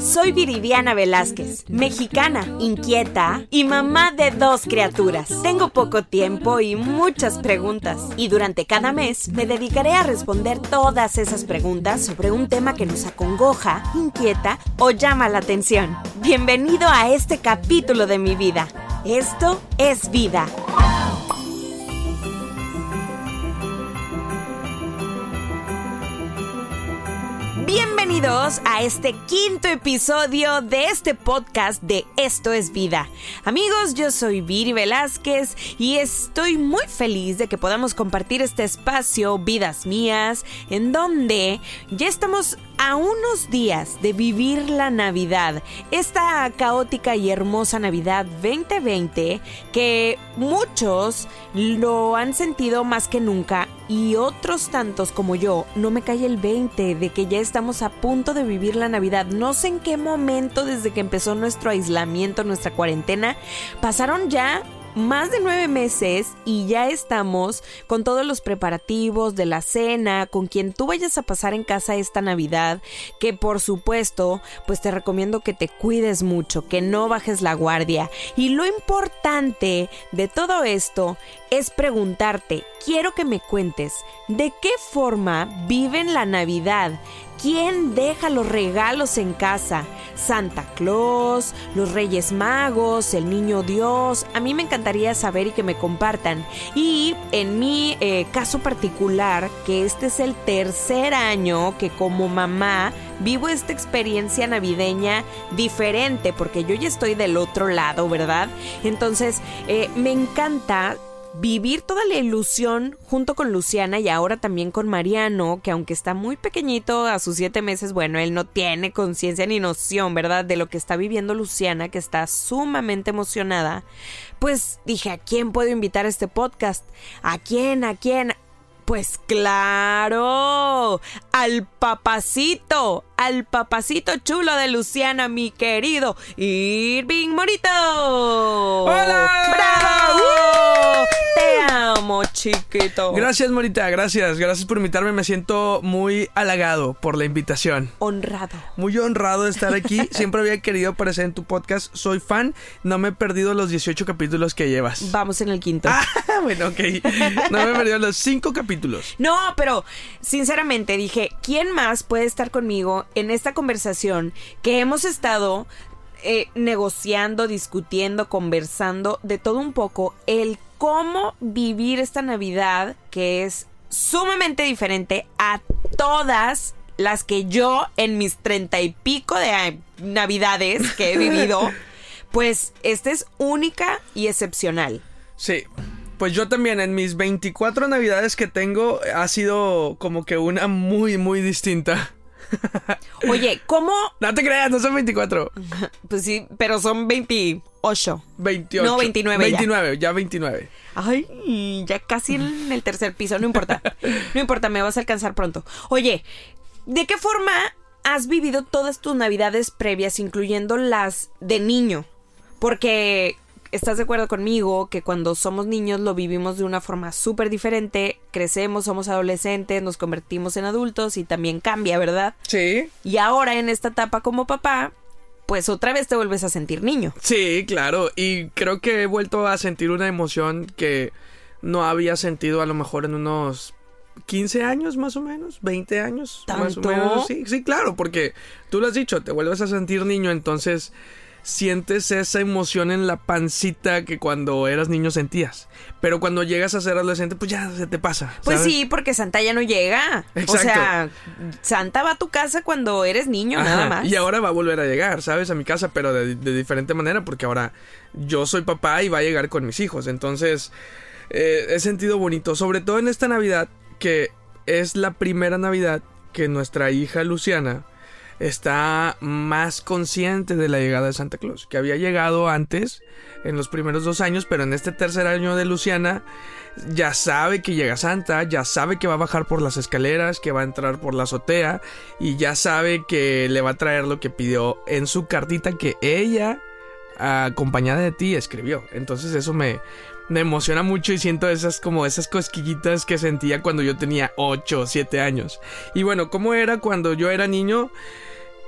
Soy Viridiana Velázquez, mexicana, inquieta y mamá de dos criaturas. Tengo poco tiempo y muchas preguntas. Y durante cada mes me dedicaré a responder todas esas preguntas sobre un tema que nos acongoja, inquieta o llama la atención. Bienvenido a este capítulo de mi vida. Esto es vida. Bienvenidos a este quinto episodio de este podcast de Esto es Vida. Amigos, yo soy Viri Velázquez y estoy muy feliz de que podamos compartir este espacio, Vidas Mías, en donde ya estamos a unos días de vivir la Navidad, esta caótica y hermosa Navidad 2020 que muchos lo han sentido más que nunca y otros tantos como yo no me cae el 20 de que ya estamos a punto de vivir la Navidad. No sé en qué momento desde que empezó nuestro aislamiento, nuestra cuarentena, pasaron ya más de nueve meses y ya estamos con todos los preparativos de la cena, con quien tú vayas a pasar en casa esta Navidad, que por supuesto, pues te recomiendo que te cuides mucho, que no bajes la guardia. Y lo importante de todo esto es preguntarte, quiero que me cuentes, ¿de qué forma viven la Navidad? ¿Quién deja los regalos en casa? Santa Claus, los Reyes Magos, el Niño Dios. A mí me encantaría saber y que me compartan. Y en mi eh, caso particular, que este es el tercer año que como mamá vivo esta experiencia navideña diferente, porque yo ya estoy del otro lado, ¿verdad? Entonces, eh, me encanta vivir toda la ilusión junto con Luciana y ahora también con Mariano, que aunque está muy pequeñito a sus siete meses, bueno, él no tiene conciencia ni noción, ¿verdad?, de lo que está viviendo Luciana, que está sumamente emocionada. Pues dije, ¿a quién puedo invitar a este podcast? ¿A quién? ¿A quién? Pues claro, al papacito, al papacito chulo de Luciana, mi querido Irving Morito. ¡Hola! ¡Bravo! Amo, chiquito. Gracias, Morita, gracias. Gracias por invitarme. Me siento muy halagado por la invitación. Honrado. Muy honrado de estar aquí. Siempre había querido aparecer en tu podcast. Soy fan. No me he perdido los 18 capítulos que llevas. Vamos en el quinto. Ah, bueno, ok. No me he perdido los 5 capítulos. No, pero sinceramente dije, ¿quién más puede estar conmigo en esta conversación que hemos estado eh, negociando, discutiendo, conversando de todo un poco el cómo vivir esta Navidad que es sumamente diferente a todas las que yo en mis treinta y pico de navidades que he vivido, pues esta es única y excepcional. Sí. Pues yo también en mis 24 navidades que tengo ha sido como que una muy, muy distinta. Oye, ¿cómo? No te creas, no son 24. Pues sí, pero son 28. 28. No, 29 ya. 29, ya 29. Ay, ya casi en el tercer piso, no importa. No importa, me vas a alcanzar pronto. Oye, ¿de qué forma has vivido todas tus navidades previas, incluyendo las de niño? Porque estás de acuerdo conmigo que cuando somos niños lo vivimos de una forma súper diferente, crecemos, somos adolescentes, nos convertimos en adultos y también cambia, ¿verdad? Sí. Y ahora en esta etapa como papá, pues otra vez te vuelves a sentir niño. Sí, claro. Y creo que he vuelto a sentir una emoción que no había sentido a lo mejor en unos 15 años más o menos, 20 años más o ¿Tanto? menos. Sí, sí, claro, porque tú lo has dicho, te vuelves a sentir niño, entonces sientes esa emoción en la pancita que cuando eras niño sentías. Pero cuando llegas a ser adolescente, pues ya se te pasa. Pues sí, porque Santa ya no llega. O sea, Santa va a tu casa cuando eres niño, nada más. Y ahora va a volver a llegar, ¿sabes? A mi casa, pero de, de diferente manera, porque ahora yo soy papá y va a llegar con mis hijos. Entonces, eh, he sentido bonito, sobre todo en esta Navidad, que es la primera Navidad que nuestra hija Luciana está más consciente de la llegada de Santa Claus, que había llegado antes, en los primeros dos años, pero en este tercer año de Luciana ya sabe que llega Santa, ya sabe que va a bajar por las escaleras, que va a entrar por la azotea y ya sabe que le va a traer lo que pidió en su cartita que ella, acompañada de ti, escribió. Entonces eso me, me emociona mucho y siento esas como esas cosquillitas que sentía cuando yo tenía 8 o 7 años. Y bueno, ¿cómo era cuando yo era niño?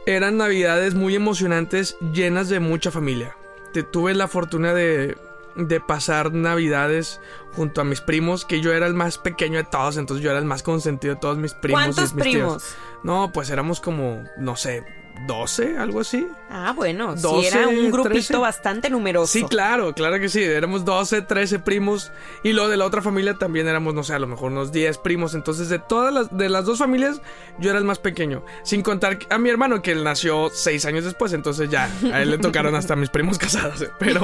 eran navidades muy emocionantes, llenas de mucha familia. Te, tuve la fortuna de, de pasar navidades junto a mis primos, que yo era el más pequeño de todos, entonces yo era el más consentido de todos mis primos. ¿Cuántos y mis tíos. primos? No, pues éramos como, no sé, 12, algo así. Ah, bueno, sí 12, era un grupito 13. bastante numeroso. Sí, claro, claro que sí. Éramos 12, 13 primos. Y lo de la otra familia también éramos, no sé, a lo mejor unos 10 primos. Entonces, de todas las, de las dos familias, yo era el más pequeño. Sin contar a mi hermano, que él nació 6 años después. Entonces, ya, a él le tocaron hasta mis primos casados. eh. Pero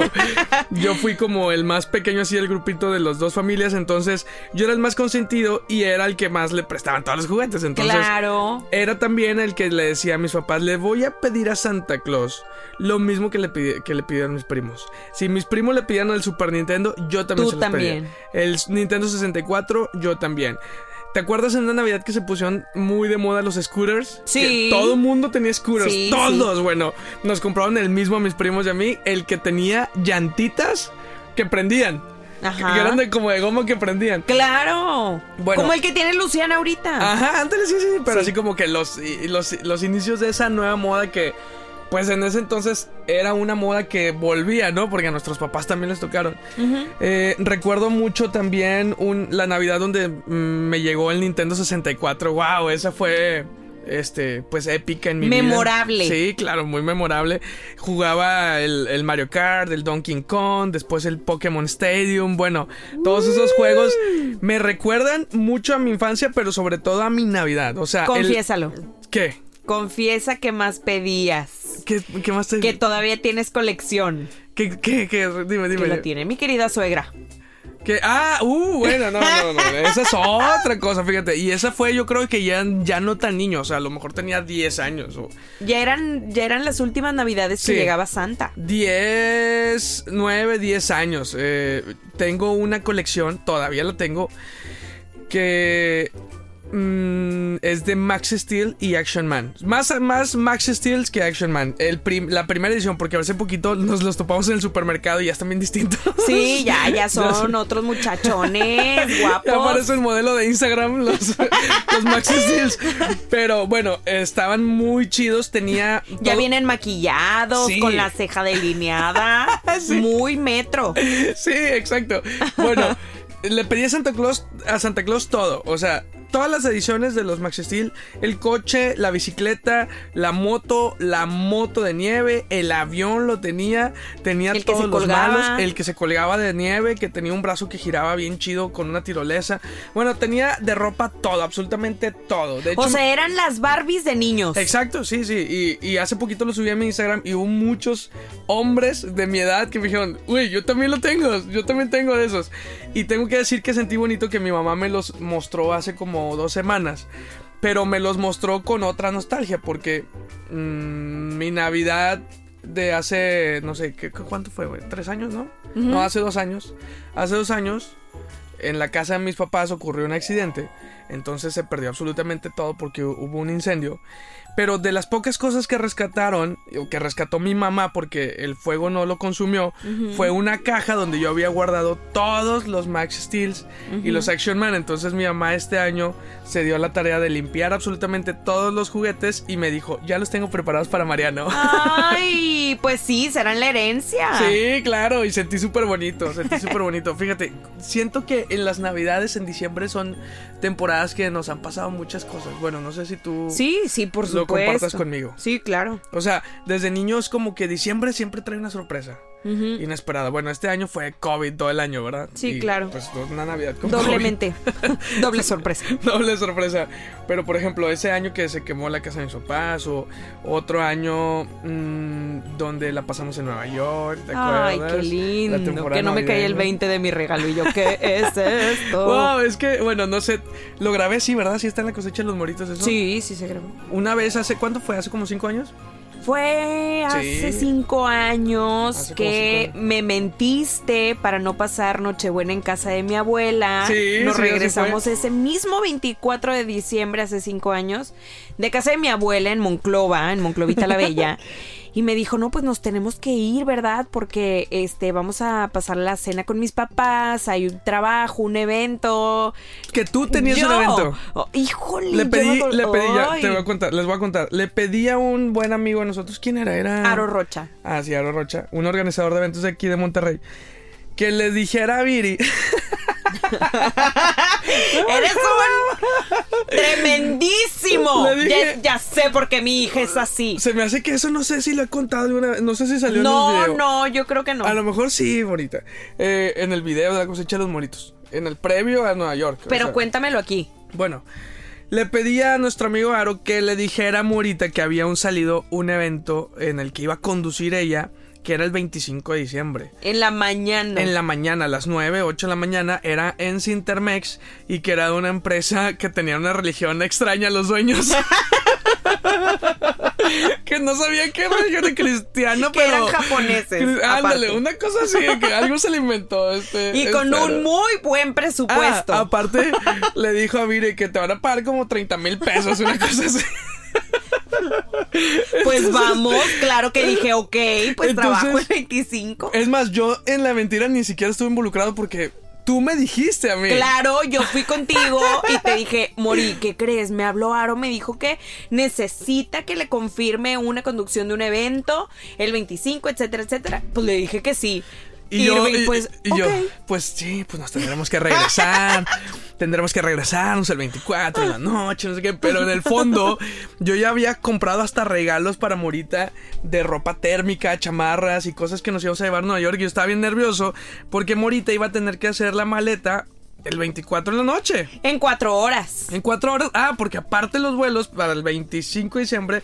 yo fui como el más pequeño así del grupito de las dos familias. Entonces, yo era el más consentido y era el que más le prestaban todos los juguetes. Entonces, claro. era también el que le decía a mis papás, le voy a pedir a Santa Claus lo mismo que le, pidi- que le pidieron mis primos. Si mis primos le pidieron el Super Nintendo, yo también Tú se los pedía. también. El Nintendo 64, yo también. ¿Te acuerdas en una Navidad que se pusieron muy de moda los scooters? Sí. Que todo el mundo tenía scooters. Sí, todos, bueno. Nos compraron el mismo a mis primos y a mí, el que tenía llantitas que prendían. Ajá. Que eran de, como de goma que prendían. Claro. Bueno. Como el que tiene Luciana ahorita. Ajá, antes sí, sí, pero Sí. así como que los, los, los inicios de esa nueva moda que, pues en ese entonces era una moda que volvía, ¿no? Porque a nuestros papás también les tocaron. Eh, recuerdo mucho también un, la Navidad donde mm, me llegó el Nintendo 64. ¡Wow! Esa fue. Este, pues épica en mi vida. Memorable. Sí, claro, muy memorable. Jugaba el, el Mario Kart, el Donkey Kong, después el Pokémon Stadium. Bueno, todos esos juegos me recuerdan mucho a mi infancia, pero sobre todo a mi Navidad. O sea, el- Confiésalo. ¿Qué? Confiesa que más pedías. ¿Qué, qué más te Que todavía tienes colección. ¿Qué, qué, qué? Dime, Que dime. la tiene mi querida suegra. Que, ah, uh, bueno, no, no, no, esa es otra cosa, fíjate. Y esa fue, yo creo que ya, ya no tan niño, o sea, a lo mejor tenía 10 años o Ya eran, ya eran las últimas navidades que llegaba Santa. 10, 9, 10 años. Eh, tengo una colección, todavía la tengo, que mm, es de Max Steel y Action Man. Más, más Max Steel que Action Man. El prim- la primera edición, porque hace poquito nos los topamos en el supermercado y ya están bien distintos. Sí, ya, ya son otros muchachones Ya guapos. aparece el modelo de Instagram, los, los Maxi Steels. Pero bueno, estaban muy chidos. Tenía. Ya vienen maquillados, Sí. con la ceja delineada. Sí. Muy metro. Sí, exacto. Bueno, le pedí a Santa Claus, a Santa Claus todo. O sea, todas las ediciones de los Maxi Steel: el coche, la bicicleta, la moto, la moto de nieve, el avión lo tenía. Tenía El todos los colgaba. malos, el que se colgaba de nieve, que tenía un brazo que giraba bien chido con una tirolesa. Bueno, tenía de ropa todo, absolutamente todo. De hecho, O sea, eran las Barbies de niños. Exacto, sí, sí. Y, y hace poquito lo subí a mi Instagram y hubo muchos hombres de mi edad que me dijeron, uy, yo también lo tengo, yo también tengo de esos. Y tengo que decir que sentí bonito que mi mamá me los mostró hace como dos semanas. Pero me los mostró con otra nostalgia porque mm, mi Navidad de hace, no sé, ¿qué, ¿cuánto fue? güey? ¿Tres años, no? No, hace dos años. Hace dos años, en la casa de mis papás ocurrió un accidente. Entonces se perdió absolutamente todo porque hu- hubo un incendio. Pero de las pocas cosas que rescataron, o que rescató mi mamá porque el fuego no lo consumió, fue una caja donde yo había guardado todos los Max Steels y los Action Man. Entonces mi mamá este año se dio la tarea de limpiar absolutamente todos los juguetes y me dijo, ya los tengo preparados para Mariano. Ay, pues sí, serán la herencia. Sí, claro, y sentí súper bonito, sentí súper bonito. Fíjate, siento que en las navidades, en diciembre, son temporadas que nos han pasado muchas cosas. Bueno, no sé si tú Sí, sí, por lo compartas conmigo. Sí, claro. O sea, desde niños como que diciembre siempre trae una sorpresa Ujú. inesperada. Bueno, este año fue COVID todo el año, ¿verdad? Sí, Y, claro. Pues una Navidad con Doblemente. Doble sorpresa. COVID. Doble sorpresa. Pero por ejemplo, ese año que se quemó la casa de mis papás o otro año mm, donde la pasamos en Nueva York, ¿te Ay, acuerdas? qué La lindo. temporada Que no me caía el navideña. 20 de mi regalo. Y yo, ¿qué es esto? Wow, es que, bueno, no sé, lo grabé, sí, ¿verdad? Sí está en la cosecha de los moritos eso. Sí, sí se grabó. Una vez hace, ¿cuánto fue? ¿Hace como cinco años? Fue hace Sí. cinco años Hace que cinco me mentiste para no pasar Nochebuena en casa de mi abuela. Sí, Nos sí, regresamos ese mismo 24 de diciembre, hace cinco años, de casa de mi abuela en Monclova, en Monclovita la Bella. y me dijo, no, pues nos tenemos que ir, ¿verdad? Porque este, vamos a pasar la cena con mis papás, hay un trabajo, un evento. Que tú tenías un evento. Oh, híjole. Le pedí, yo no- le pedí, ya, te voy a contar, les voy a contar. Le pedí a un buen amigo de nosotros, ¿quién era? Era... Aro Rocha. Ah, sí, Aro Rocha, un organizador de eventos de aquí de Monterrey. Que le dijera a Viri. Eres un tremendísimo. Dije- Ya, ya sé por qué mi hija es así. Se me hace que eso no sé si lo he contado alguna vez. No sé si salió en el No, video. no, yo creo que no. A lo mejor sí, bonita. Eh, en el video de la cosecha de los moritos. En el previo a Nueva York. o Pero sea. cuéntamelo aquí. Bueno, le pedí a nuestro amigo Aro que le dijera a Morita que había un salido, un evento en el que iba a conducir ella, que era el 25 de diciembre. En la mañana. En la mañana, a las 9, 8 de la mañana, era en Cintermex y que era de una empresa que tenía una religión extraña a los dueños. que no sabía qué religión era cristiano, Que pero. eran japoneses, Ándale, una cosa así, que algo se le inventó. Este, y con este, un muy buen presupuesto. Ah, aparte, le dijo a Vire que te van a pagar como 30 mil pesos, una cosa así. pues vamos, claro que dije, ok, pues Entonces- trabajo el 25. Es más, yo en la mentira ni siquiera estuve involucrado porque tú me dijiste a mí. Claro, yo fui contigo y te dije, Mori, ¿qué crees? Me habló Aro, me dijo que necesita que le confirme una conducción de un evento el 25, etcétera, etcétera. Pues le dije que sí. Y yo, y- pues, yo, pues sí, pues nos tendremos que regresar. tendremos que regresarnos el 24 de la noche, no sé qué. Pero en el fondo, yo ya había comprado hasta regalos para Morita de ropa térmica, chamarras y cosas que nos íbamos a llevar a Nueva York. Y yo estaba bien nervioso porque Morita iba a tener que hacer la maleta el 24 en la noche. En cuatro horas. En cuatro horas. Ah, porque aparte los vuelos para el 25 de diciembre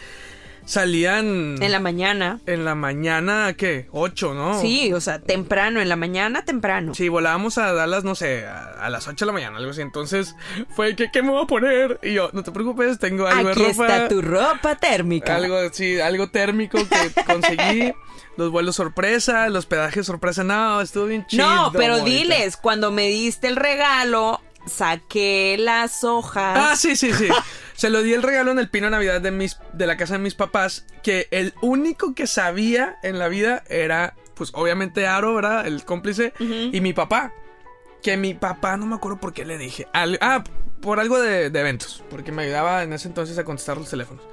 salían En la mañana. en la mañana, ¿qué? 8, ¿no? Sí, o sea, temprano, en la mañana, temprano. Sí, volábamos a Dallas, no sé, a, a las 8 de la mañana, algo así. Entonces fue, ¿qué, ¿qué me voy a poner? Y yo, no te preocupes, tengo algo Aquí de ropa. está tu ropa térmica. Algo, sí, algo térmico que conseguí. los vuelos sorpresa, los pedajes sorpresa. No, estuvo bien chido. no, pero bonita. diles, cuando me diste el regalo, saqué las hojas. Ah, sí, sí, sí. Se lo di el regalo en el pino de Navidad de, mis, de la casa de mis papás, que el único que sabía en la vida era, pues obviamente Aro, ¿verdad? El cómplice, y mi papá. Que mi papá, no me acuerdo por qué le dije. Al- ah, por algo de, de eventos, porque me ayudaba en ese entonces a contestar los teléfonos.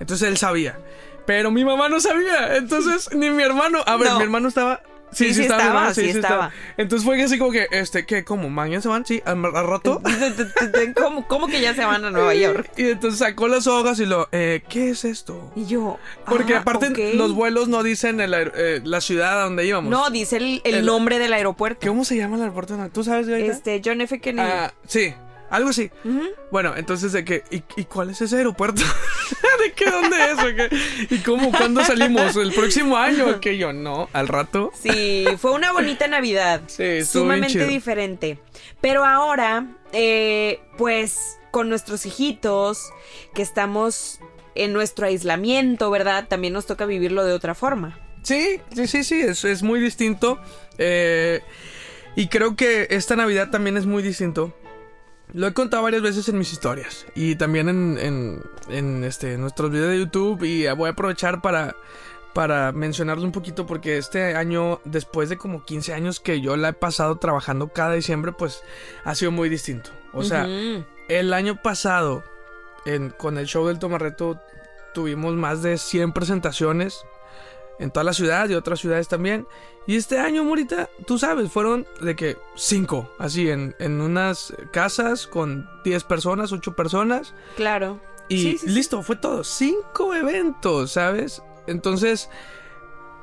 Entonces él sabía. Pero mi mamá no sabía. Entonces, ni mi hermano. A ver, No. mi hermano estaba. Sí, Sí, sí, sí estaba, estaba, hermano, sí estaba. Entonces fue así como que, este, ¿qué? ¿Cómo? ¿Mañana se van? Sí, al, al rato. ¿Cómo, cómo que ya se van a Nueva York? Y entonces sacó las hojas y lo, eh, ¿qué es esto? Y yo. Porque ah, aparte ok. los vuelos no dicen el eh, la ciudad a donde íbamos. No, dice el, el El- nombre del aeropuerto. ¿Cómo se llama el aeropuerto? ¿Tú sabes, Gaita? Este, John F. Kennedy. Ah, sí, algo así. Bueno, entonces de que, ¿y, y cuál es ese aeropuerto? ¿De qué? ¿Dónde es? ¿Y cómo? ¿Cuándo salimos? ¿El próximo año? Que yo, no, al rato. Sí, fue una bonita Navidad. Sí, sumamente diferente. Pero ahora, eh, pues, con nuestros hijitos, que estamos en nuestro aislamiento, ¿verdad? También nos toca vivirlo de otra forma. Sí, sí, sí, sí, es, es muy distinto. Eh, y creo que esta Navidad también es muy distinto. Lo he contado varias veces en mis historias y también en, en, en, este, nuestros videos de YouTube y voy a aprovechar para, para mencionarlo un poquito porque este año, después de como 15 años que yo la he pasado trabajando cada diciembre, pues ha sido muy distinto. O sea, el año pasado, en- con el show del Tomarreto, tuvimos más de 100 presentaciones en toda la ciudad y otras ciudades también. Y este año, Morita, tú sabes, fueron de que 5, así, en, en unas casas con 10 personas, 8 personas. claro. Y Sí, sí, sí. listo, fue todo. 5 eventos, ¿sabes? Entonces,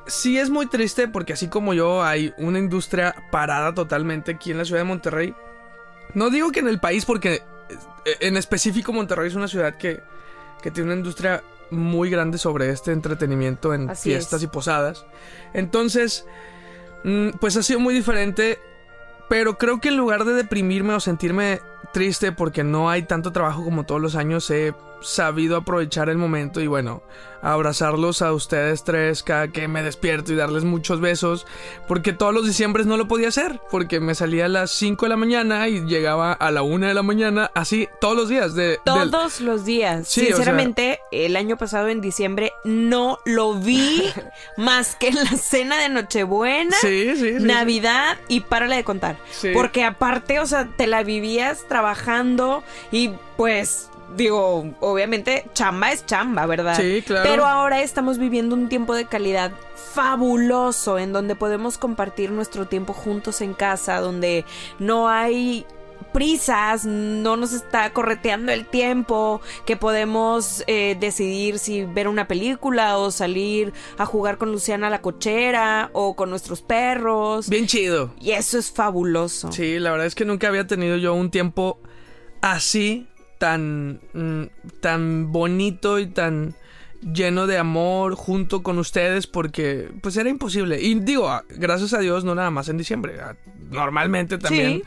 sí es muy triste porque así como yo, hay una industria parada totalmente aquí en la ciudad de Monterrey. No digo que en el país porque eh, en específico Monterrey es una ciudad que, que tiene una industria muy grande sobre este entretenimiento en Así fiestas es. y posadas. Entonces, mm, pues ha sido muy diferente. Pero creo que en lugar de deprimirme o sentirme triste porque no hay tanto trabajo como todos los años, he sabido aprovechar el momento y bueno, abrazarlos a ustedes tres cada que me despierto y darles muchos besos, porque todos los diciembres no lo podía hacer, porque me salía a las 5 de la mañana y llegaba a la 1 de la mañana, así todos los días. De, todos los días. Sinceramente, el año pasado en diciembre no lo vi más que en la cena de Nochebuena, Navidad y párale de contar. Porque aparte, o sea, te la vivías trabajando y pues digo, obviamente chamba es chamba, ¿verdad? Sí, claro. Pero ahora estamos viviendo un tiempo de calidad fabuloso en donde podemos compartir nuestro tiempo juntos en casa, donde no hay prisas, no nos está correteando el tiempo, que podemos eh, decidir si ver una película o salir a jugar con Luciana a la cochera o con nuestros perros. Bien chido. Y eso es fabuloso. Sí, la verdad es que nunca había tenido yo un tiempo así tan, mm, tan bonito y tan lleno de amor junto con ustedes porque pues era imposible. Y digo, ah, gracias a Dios, no nada más en diciembre. Ah, normalmente también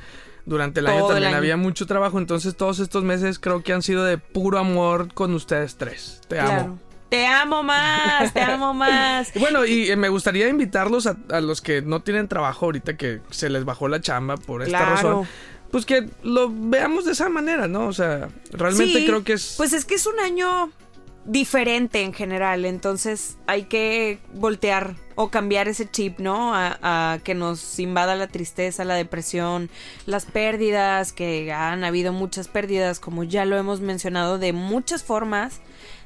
durante el año también había mucho trabajo. Entonces todos estos meses creo que han sido de puro amor con ustedes tres. Te amo. Te amo más, te amo más. bueno, y eh, me gustaría invitarlos a, los que no tienen trabajo ahorita, que se les bajó la chamba por esta razón pues que lo veamos de esa manera, ¿no? O sea, realmente creo que es... Pues es que es un año diferente en general, entonces hay que voltear o cambiar ese chip, ¿no? A, que nos invada la tristeza, la depresión, las pérdidas, que han habido muchas pérdidas, como ya lo hemos mencionado, de muchas formas,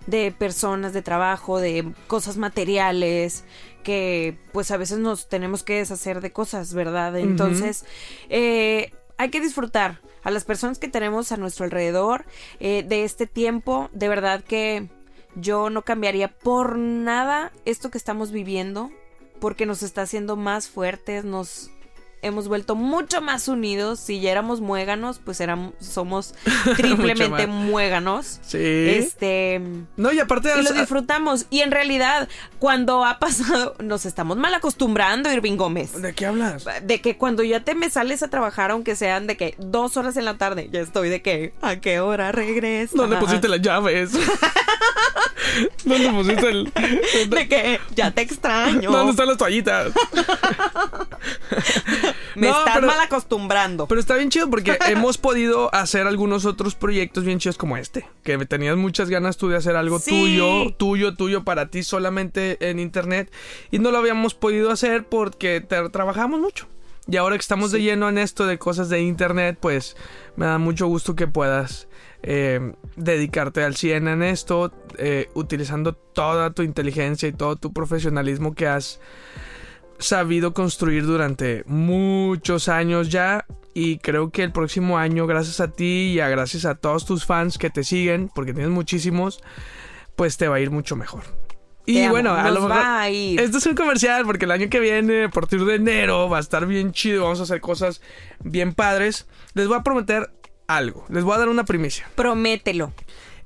de personas, de trabajo, de cosas materiales, que pues a veces nos tenemos que deshacer de cosas, ¿verdad? Entonces, eh, hay que disfrutar a las personas que tenemos a nuestro alrededor eh, de este tiempo. De verdad que yo no cambiaría por nada esto que estamos viviendo porque nos está haciendo más fuertes, nos hemos vuelto mucho más unidos. Si ya éramos muéganos, pues éramos, somos triplemente muéganos. Sí. Este. No, y aparte y lo disfrutamos. Y en realidad, cuando ha pasado, nos estamos mal acostumbrando, Irving Gómez. ¿De qué hablas? De que cuando ya te me sales a trabajar, aunque sean de que dos horas en la tarde, ya estoy de que, ¿a qué hora regresas? ¿Dónde pusiste las llaves? ¿Dónde pusiste el.? De que ya te extraño. ¿Dónde están las toallitas? Me estás mal acostumbrando. Pero está bien chido porque hemos podido hacer algunos otros proyectos bien chidos como este. Que tenías muchas ganas tú de hacer algo tuyo, tuyo, tuyo para ti solamente en internet. Y no lo habíamos podido hacer porque trabajamos mucho. Y ahora que estamos de lleno en esto de cosas de internet, pues me da mucho gusto que puedas eh, dedicarte al 100 en esto, eh, utilizando toda tu inteligencia y todo tu profesionalismo que has sabido construir durante muchos años ya. Y creo que el próximo año, gracias a ti y a gracias a todos tus fans que te siguen, porque tienes muchísimos, pues te va a ir mucho mejor. Y bueno, a lo mejor. Esto es un comercial porque el año que viene, a partir de enero, va a estar bien chido. Vamos a hacer cosas bien padres. Les voy a prometer algo. Les voy a dar una primicia. Promételo.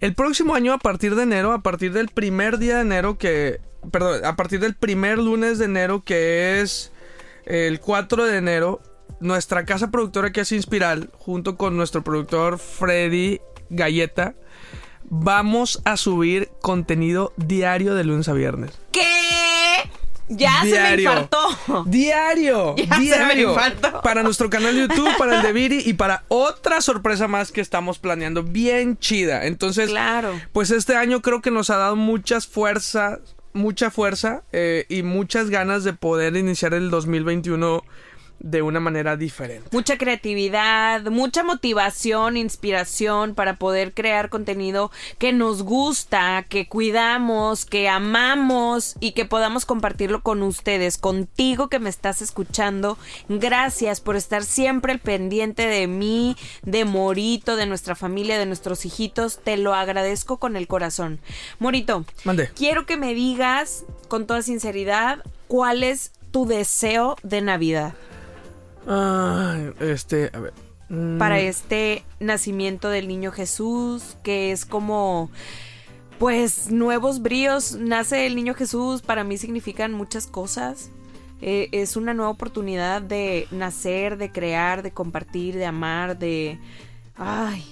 El próximo año, a partir de enero, a partir del primer día de enero que perdón, a partir del primer lunes de enero, que es el 4 de enero, nuestra casa productora que es Inspiral, junto con nuestro productor Freddy Galleta, vamos a subir contenido diario de lunes a viernes. ¿Qué? Ya se me infartó. Diario. diario. Para nuestro canal de YouTube, para el de Viri y para otra sorpresa más que estamos planeando bien chida. Entonces, claro. pues este año creo que nos ha dado muchas fuerzas mucha fuerza eh, y muchas ganas de poder iniciar el 2021 de una manera diferente. Mucha creatividad, mucha motivación, inspiración para poder crear contenido que nos gusta, que cuidamos, que amamos y que podamos compartirlo con ustedes, contigo que me estás escuchando. Gracias por estar siempre al pendiente de mí, de Morito, de nuestra familia, de nuestros hijitos. Te lo agradezco con el corazón. Morito, Mande. quiero que me digas con toda sinceridad cuál es tu deseo de Navidad. Ah, este, a ver. Mm. Para este nacimiento del niño Jesús, que es como, pues, nuevos bríos. Nace el niño Jesús, para mí significan muchas cosas. Eh, es una nueva oportunidad de nacer, de crear, de compartir, de amar, de... Ay,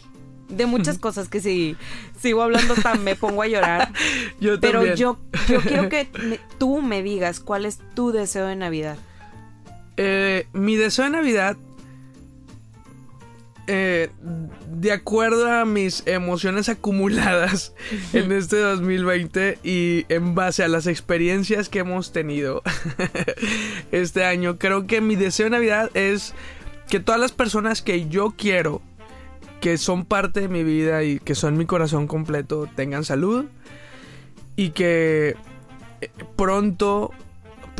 de muchas cosas que si sigo hablando hasta me pongo a llorar. Yo Pero yo, yo quiero que me- tú me digas cuál es tu deseo de Navidad. Eh, mi deseo de Navidad, eh, de acuerdo a mis emociones acumuladas en este 2020 y en base a las experiencias que hemos tenido este año, creo que mi deseo de Navidad es que todas las personas que yo quiero, que son parte de mi vida y que son mi corazón completo, tengan salud y que eh, pronto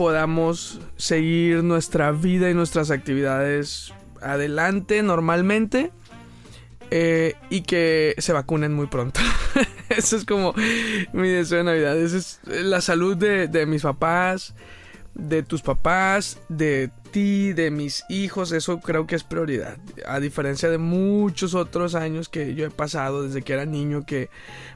podamos seguir nuestra vida y nuestras actividades adelante normalmente eh, y que se vacunen muy pronto. Eso es como mi deseo de Navidad. Esa es la salud de, de mis papás, de tus papás, de ti, de mis hijos. Eso creo que es prioridad. A diferencia de muchos otros años que yo he pasado desde que era niño, que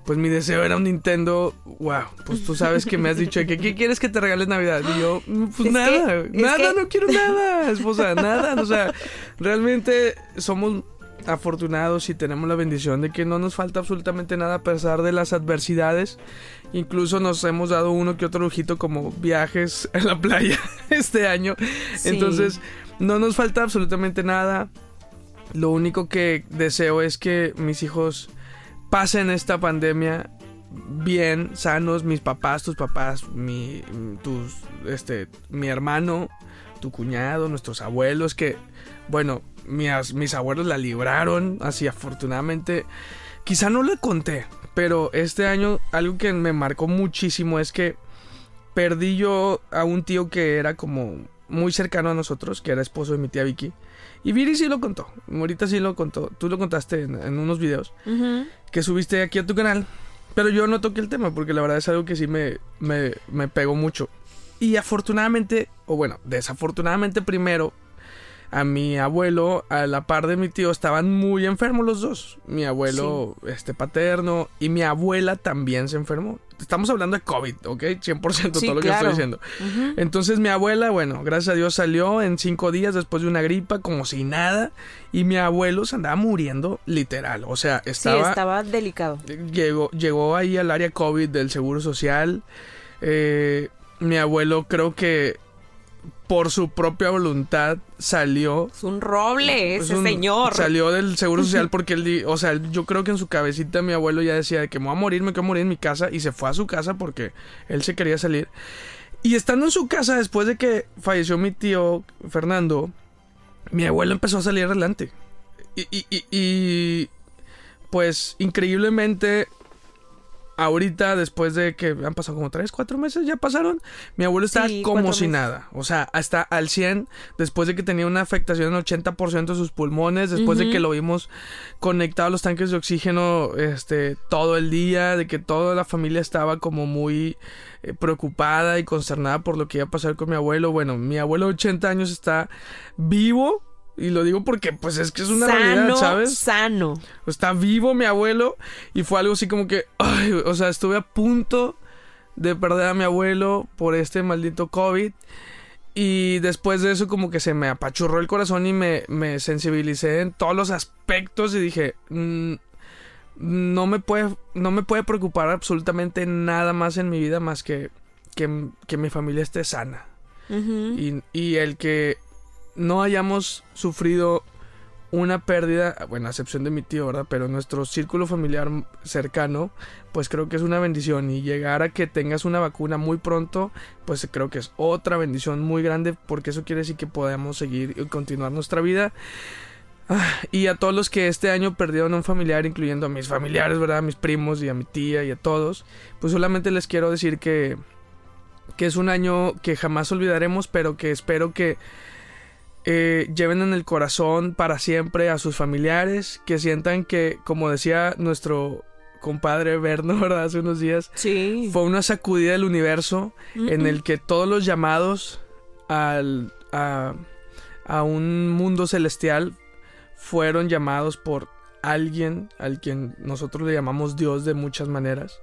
pues mi deseo era un Nintendo. Wow, pues tú sabes que me has dicho que ¿qué quieres que te regales Navidad? Y yo, pues Es nada, que- nada, que- no quiero nada, esposa, nada. O sea, realmente somos afortunados y tenemos la bendición de que no nos falta absolutamente nada a pesar de las adversidades. Incluso nos hemos dado uno que otro lujito como viajes en la playa este año. Sí. Entonces, no nos falta absolutamente nada. Lo único que deseo es que mis hijos pasen esta pandemia bien, sanos, mis papás, tus papás, mi, tus, este, mi hermano, tu cuñado, nuestros abuelos, que, bueno, mis, mis abuelos la libraron, así afortunadamente. Quizá no le conté, pero este año algo que me marcó muchísimo es que perdí yo a un tío que era como muy cercano a nosotros, que era esposo de mi tía Vicky. Y Viri sí lo contó, ahorita sí lo contó, tú lo contaste en, en unos videos que subiste aquí a tu canal. Pero yo no toqué el tema porque la verdad es algo que sí me, me, me pegó mucho. Y afortunadamente, o bueno, desafortunadamente primero, a mi abuelo, a la par de mi tío, estaban muy enfermos los dos. Mi abuelo, este paterno, y mi abuela también se enfermó. Estamos hablando de COVID, ¿ok? 100% Sí, todo lo que estoy diciendo. Entonces mi abuela, bueno, gracias a Dios salió en cinco días después de una gripa, como si nada. Y mi abuelo se andaba muriendo literal. O sea, Sí, estaba estaba delicado. llegó, llegó ahí al área COVID del Seguro Social. Eh, mi abuelo creo que por su propia voluntad salió. Es un roble Es ese un- señor. Salió del Seguro Social porque él, o sea, yo creo que en su cabecita mi abuelo ya decía de que me voy a morir, me quiero morir en mi casa y se fue a su casa porque él se quería salir. Y estando en su casa después de que falleció mi tío Fernando, mi abuelo empezó a salir adelante. Y, y- y- y, pues increíblemente ahorita después de que han pasado como 3, 4 meses ya pasaron, mi abuelo está Sí, como si meses. nada, o sea, hasta al 100 después de que tenía una afectación en 80% de sus pulmones, después de que lo vimos conectado a los tanques de oxígeno este todo el día, de que toda la familia estaba como muy eh, preocupada y consternada por lo que iba a pasar con mi abuelo. Bueno, mi abuelo de 80 años está vivo y lo digo porque pues es que es una sano, realidad, ¿sabes? Sano. Está vivo mi abuelo y fue algo así como que, ay, o sea, estuve a punto de perder a mi abuelo por este maldito COVID. Y después de eso como que se me apachurró el corazón y me, me sensibilicé en todos los aspectos y dije, "Mm, no me puede, no me puede preocupar absolutamente nada más en mi vida más que, que, que mi familia esté sana. Y, y el que no hayamos sufrido una pérdida, bueno, a excepción de mi tío, ¿verdad? Pero nuestro círculo familiar cercano, pues creo que es una bendición. Y llegar a que tengas una vacuna muy pronto, pues creo que es otra bendición muy grande, porque eso quiere decir que podemos seguir y continuar nuestra vida. Ah, Y a todos los que este año perdieron un familiar, incluyendo a mis familiares, ¿verdad? A mis primos y a mi tía y a todos, pues solamente les quiero decir que, que es un año que jamás olvidaremos, pero que espero que eh, lleven en el corazón para siempre a sus familiares, que sientan que, como decía nuestro compadre Berno, ¿verdad? Hace unos días, Sí. fue una sacudida del universo en el que todos los llamados al, a, a un mundo celestial fueron llamados por alguien al quien nosotros le llamamos Dios de muchas maneras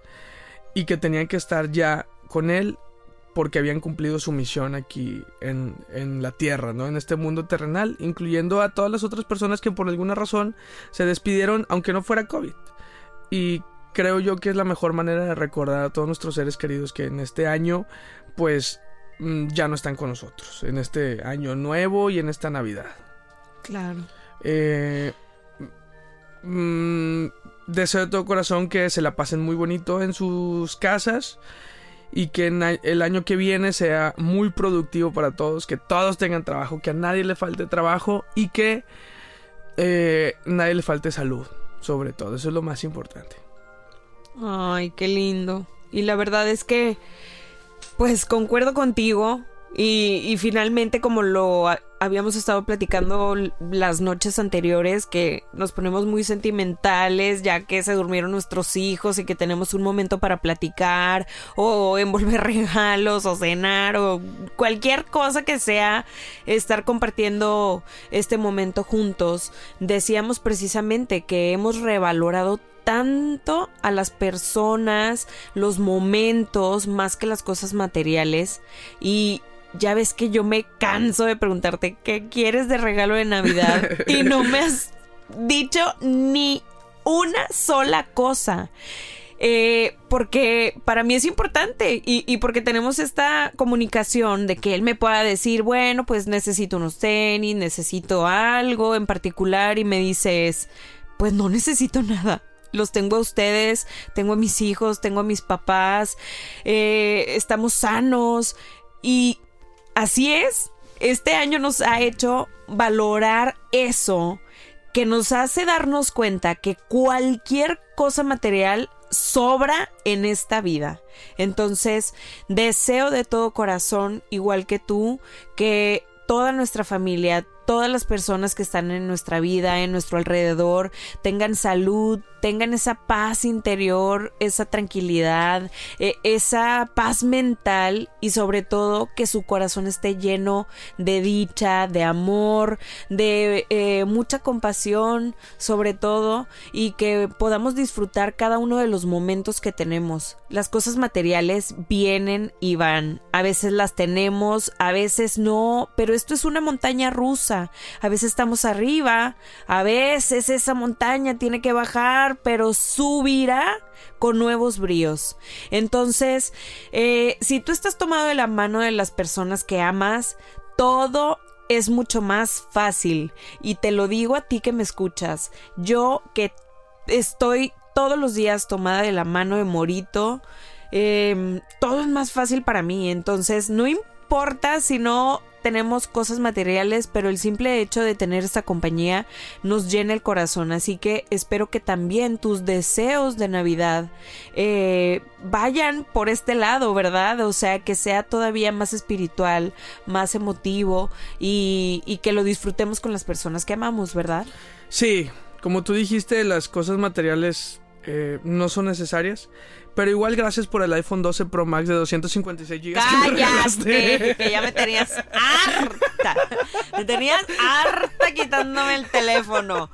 y que tenían que estar ya con él porque habían cumplido su misión aquí en, en, la tierra, ¿no? En este mundo terrenal, incluyendo a todas las otras personas que por alguna razón se despidieron, aunque no fuera COVID. Y creo yo que es la mejor manera de recordar a todos nuestros seres queridos que en este año, pues, mm, ya no están con nosotros. En este año nuevo y en esta Navidad. Claro. Eh, mm, deseo de todo corazón que se la pasen muy bonito en sus casas y que el año que viene sea muy productivo para todos, que todos tengan trabajo, que a nadie le falte trabajo y que eh, nadie le falte salud, sobre todo, eso es lo más importante. Ay, qué lindo. Y la verdad es que, pues concuerdo contigo, y, finalmente, como lo habíamos estado platicando las noches anteriores, que nos ponemos muy sentimentales ya que se durmieron nuestros hijos y que tenemos un momento para platicar o envolver regalos o cenar o cualquier cosa que sea estar compartiendo este momento juntos. Decíamos precisamente que hemos revalorado tanto a las personas, los momentos, más que las cosas materiales. Y, ya ves que yo me canso de preguntarte qué quieres de regalo de Navidad y no me has dicho ni una sola cosa. Eh, porque para mí es importante y, y, porque tenemos esta comunicación de que él me pueda decir, bueno, pues necesito unos tenis, necesito algo en particular y me dices, pues no necesito nada. Los tengo a ustedes, tengo a mis hijos, tengo a mis papás, eh, estamos sanos y Así es, este año nos ha hecho valorar eso, que nos hace darnos cuenta que cualquier cosa material sobra en esta vida. Entonces, deseo de todo corazón, igual que tú, que toda nuestra familia, todas las personas que están en nuestra vida, en nuestro alrededor, tengan salud, tengan esa paz interior, esa tranquilidad, e, esa paz mental y sobre todo que su corazón esté lleno de dicha, de amor, de eh, mucha compasión sobre todo y que podamos disfrutar cada uno de los momentos que tenemos. Las cosas materiales vienen y van. A veces las tenemos, a veces no, pero esto es una montaña rusa. A veces estamos arriba, a veces esa montaña tiene que bajar pero subirá con nuevos bríos. Entonces, eh, si tú estás tomado de la mano de las personas que amas, todo es mucho más fácil. Y te lo digo a ti que me escuchas. Yo que estoy todos los días tomada de la mano de Morito, em, todo es más fácil para mí. Entonces, no importa si no tenemos cosas materiales, pero el simple hecho de tener esta compañía nos llena el corazón. Así que espero que también tus deseos de Navidad eh, vayan por este lado, ¿verdad? O sea, que sea todavía más espiritual, más emotivo y, y que lo disfrutemos con las personas que amamos, ¿verdad? Sí, como tú dijiste, las cosas materiales eh, no son necesarias. Pero igual gracias por el iPhone 12 Pro Max de 256 GB. Cállate, que ya me tenías harta. Me tenías harta quitándome el teléfono.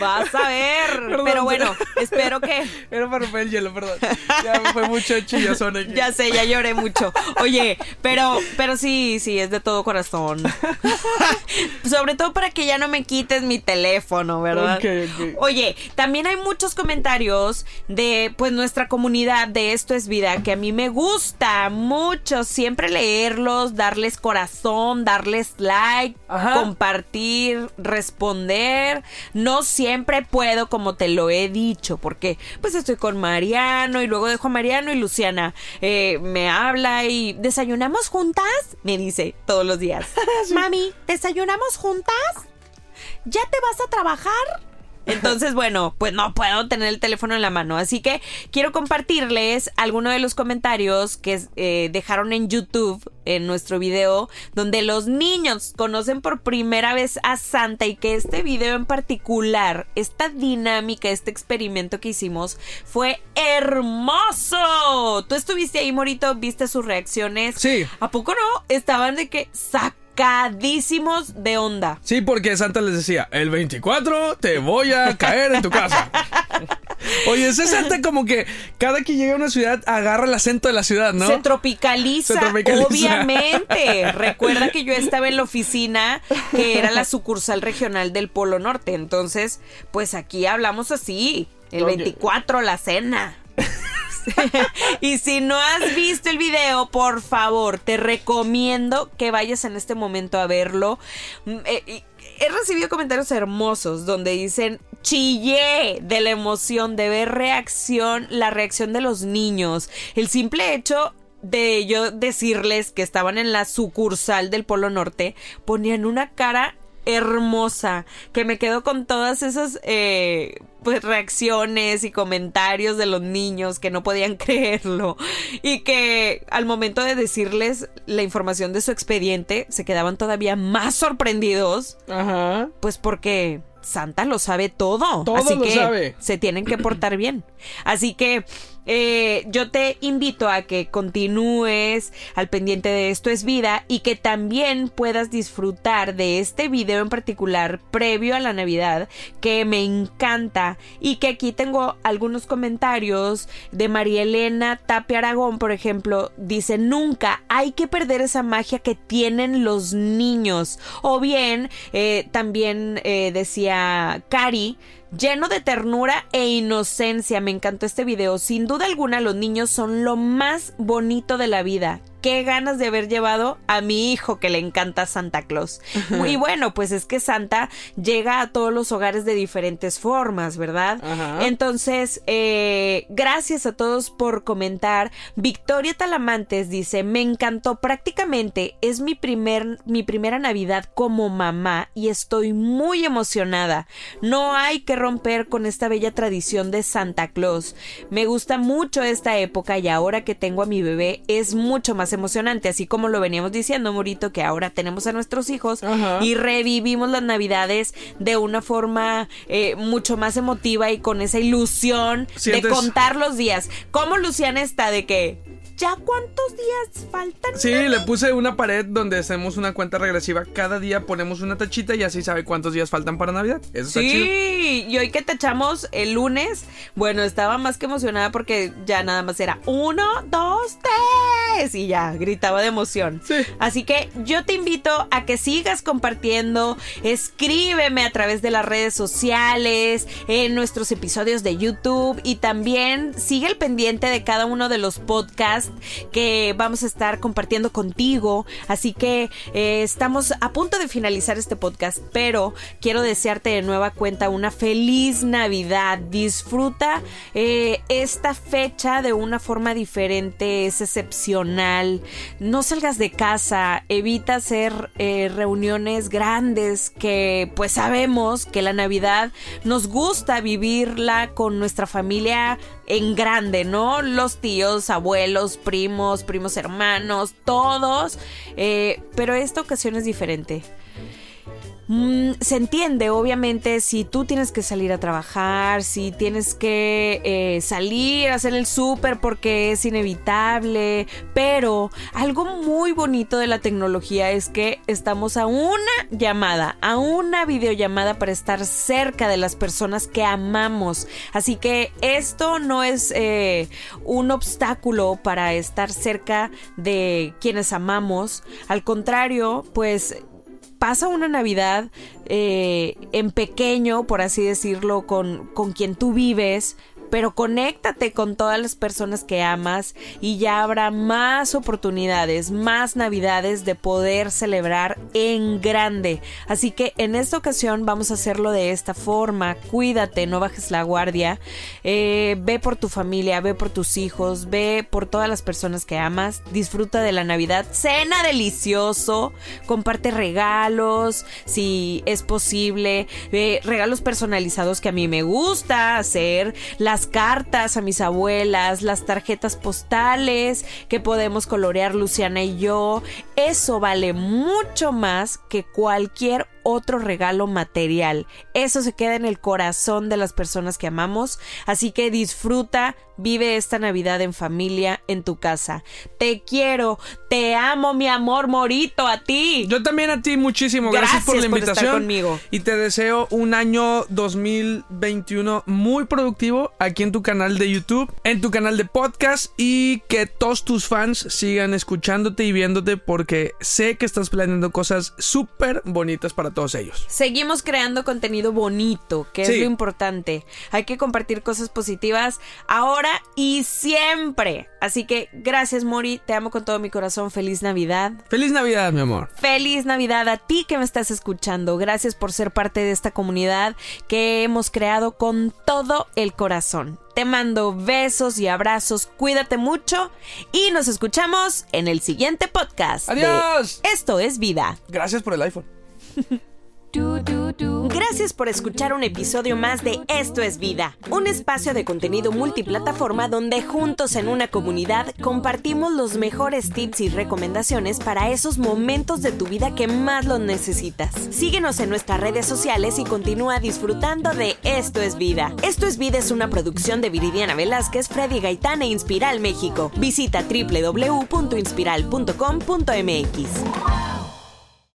Vas a ver. pero bueno, espero que. Era para romper el hielo, perdón. Ya fue mucho chillazón aquí. Ya sé, ya lloré mucho. Oye, pero, pero sí, sí, es de todo corazón. Sobre todo para que ya no me quites mi teléfono, ¿verdad? Oye, también hay muchos comentarios de pues nuestra comunidad de Esto es Vida, que a mí me gusta mucho siempre leerlos, darles corazón, darles like, compartir, responder. No siempre puedo, como te lo he dicho, porque pues estoy con Mariano y luego dejo a Mariano y Luciana eh, me habla y desayunamos juntas, me dice todos los días. Mami, ¿desayunamos juntas? ¿Ya te vas a trabajar? Entonces, bueno, pues no puedo tener el teléfono en la mano. Así que quiero compartirles algunos de los comentarios que eh, dejaron en YouTube en nuestro video, donde los niños conocen por primera vez a Santa y que este video en particular, esta dinámica, este experimento que hicimos fue hermoso. Tú estuviste ahí, Morito, viste sus reacciones. Sí. ¿A poco no? Estaban de que sac sacadísimos de onda. Sí, porque Santa les decía, el 24 te voy a caer en tu casa. Oye, ese Santa como que cada que llega a una ciudad agarra el acento de la ciudad, ¿no? Se tropicaliza, Se tropicaliza. obviamente. Recuerda que yo estaba en la oficina que era la sucursal regional del Polo Norte. Entonces, pues aquí hablamos así. El Oye. 24, la cena. y si no has visto el video, por favor, te recomiendo que vayas en este momento a verlo. Mm, eh, He recibido comentarios hermosos donde dicen chillé de la emoción de ver reacción, la reacción de los niños. El simple hecho de yo decirles que estaban en la sucursal del Polo Norte, ponían una cara hermosa que me quedo con todas esas eh, pues reacciones y comentarios de los niños que no podían creerlo y que al momento de decirles la información de su expediente se quedaban todavía más sorprendidos Ajá. pues porque Santa lo sabe todo. Todo así lo que sabe. se tienen que portar bien. Así que eh, yo te invito a que continúes al pendiente de Esto es Vida y que también puedas disfrutar de este video en particular previo a la Navidad que me encanta y que aquí tengo algunos comentarios de María Elena Tapia Aragón, por ejemplo, dice nunca hay que perder esa magia que tienen los niños. O bien, eh, también eh, decía Cari, lleno de ternura e inocencia. Me encantó este video. Sin duda alguna, los niños son lo más bonito de la vida. Qué ganas de haber llevado a mi hijo que le encanta Santa Claus. Y bueno, pues es que Santa llega a todos los hogares de diferentes formas, ¿verdad? Ajá. Entonces, eh, gracias a todos por comentar. Victoria Talamantes dice, me encantó prácticamente, es mi, primer, mi primera Navidad como mamá y estoy muy emocionada. No hay que romper con esta bella tradición de Santa Claus. Me gusta mucho esta época y ahora que tengo a mi bebé es mucho más emocionante, así como lo veníamos diciendo, Morito, que ahora tenemos a nuestros hijos Ajá. y revivimos las navidades de una forma eh, mucho más emotiva y con esa ilusión Sientes- de contar los días. ¿Cómo Luciana está de que ya cuántos días faltan? Sí, le puse una pared donde hacemos una cuenta regresiva. Cada día ponemos una tachita y así sabe cuántos días faltan para Navidad. Eso está chido. Sí, y hoy que te echamos el lunes, bueno, estaba más que emocionada porque ya nada más era uno, dos, tres y ya, gritaba de emoción. Sí. Así que yo te invito a que sigas compartiendo, escríbeme a través de las redes sociales, en nuestros episodios de YouTube y también sigue el pendiente de cada uno de los podcasts que vamos a estar compartiendo contigo. Así que eh, estamos a punto de finalizar este podcast, pero quiero desearte de nueva cuenta una feliz Navidad. Disfruta eh, esta fecha de una forma diferente, es excepcional. No salgas de casa, evita hacer eh, reuniones grandes que pues sabemos que la Navidad nos gusta vivirla con nuestra familia en grande, ¿no? Los tíos, abuelos, primos, primos hermanos, todos. eh, pero esta ocasión es diferente. Mm, se entiende, obviamente, si tú tienes que salir a trabajar, si tienes que eh, salir a hacer el súper porque es inevitable, pero algo muy bonito de la tecnología es que estamos a una llamada, a una videollamada para estar cerca de las personas que amamos. Así que esto no es eh, un obstáculo para estar cerca de quienes amamos, al contrario, pues pasa una Navidad eh, en pequeño, por así decirlo, con, con quien tú vives, pero conéctate con todas las personas que amas y ya habrá más oportunidades, más navidades de poder celebrar en grande. Así que en esta ocasión vamos a hacerlo de esta forma. Cuídate, no bajes la guardia. Eh, ve por tu familia, ve por tus hijos, ve por todas las personas que amas. Disfruta de la Navidad. Cena delicioso. Comparte regalos, si es posible. Eh, regalos personalizados que a mí me gusta hacer. Cartas a mis abuelas, las tarjetas postales que podemos colorear Luciana y yo. Eso vale mucho más que cualquier otro regalo material. Eso se queda en el corazón de las personas que amamos, así que disfruta, vive esta Navidad en familia, en tu casa. Te quiero, te amo, mi amor morito, a ti. Yo también a ti muchísimo. Gracias, por la invitación. conmigo. Y te deseo un año 2021 muy productivo aquí en tu canal de YouTube, en tu canal de podcast y que todos tus fans sigan escuchándote y viéndote porque sé que estás planeando cosas súper bonitas para todos ellos. Seguimos creando contenido bonito, que es lo importante. Hay que compartir cosas positivas ahora y siempre. Así que gracias Mori, te amo con todo mi corazón. Feliz Navidad. Feliz Navidad, mi amor. Feliz Navidad a ti que me estás escuchando. Gracias por ser parte de esta comunidad que hemos creado con todo el corazón. Te mando besos y abrazos, cuídate mucho y nos escuchamos en el siguiente podcast. Adiós. Esto es vida. Gracias por el iPhone. Gracias por escuchar un episodio más de Esto es Vida, un espacio de contenido multiplataforma donde juntos en una comunidad compartimos los mejores tips y recomendaciones para esos momentos de tu vida que más los necesitas. Síguenos en nuestras redes sociales y continúa disfrutando de Esto es Vida. Esto es Vida es una producción de Viridiana Velázquez, Freddy Gaitán e Inspiral México. Visita www.inspiral.com.mx.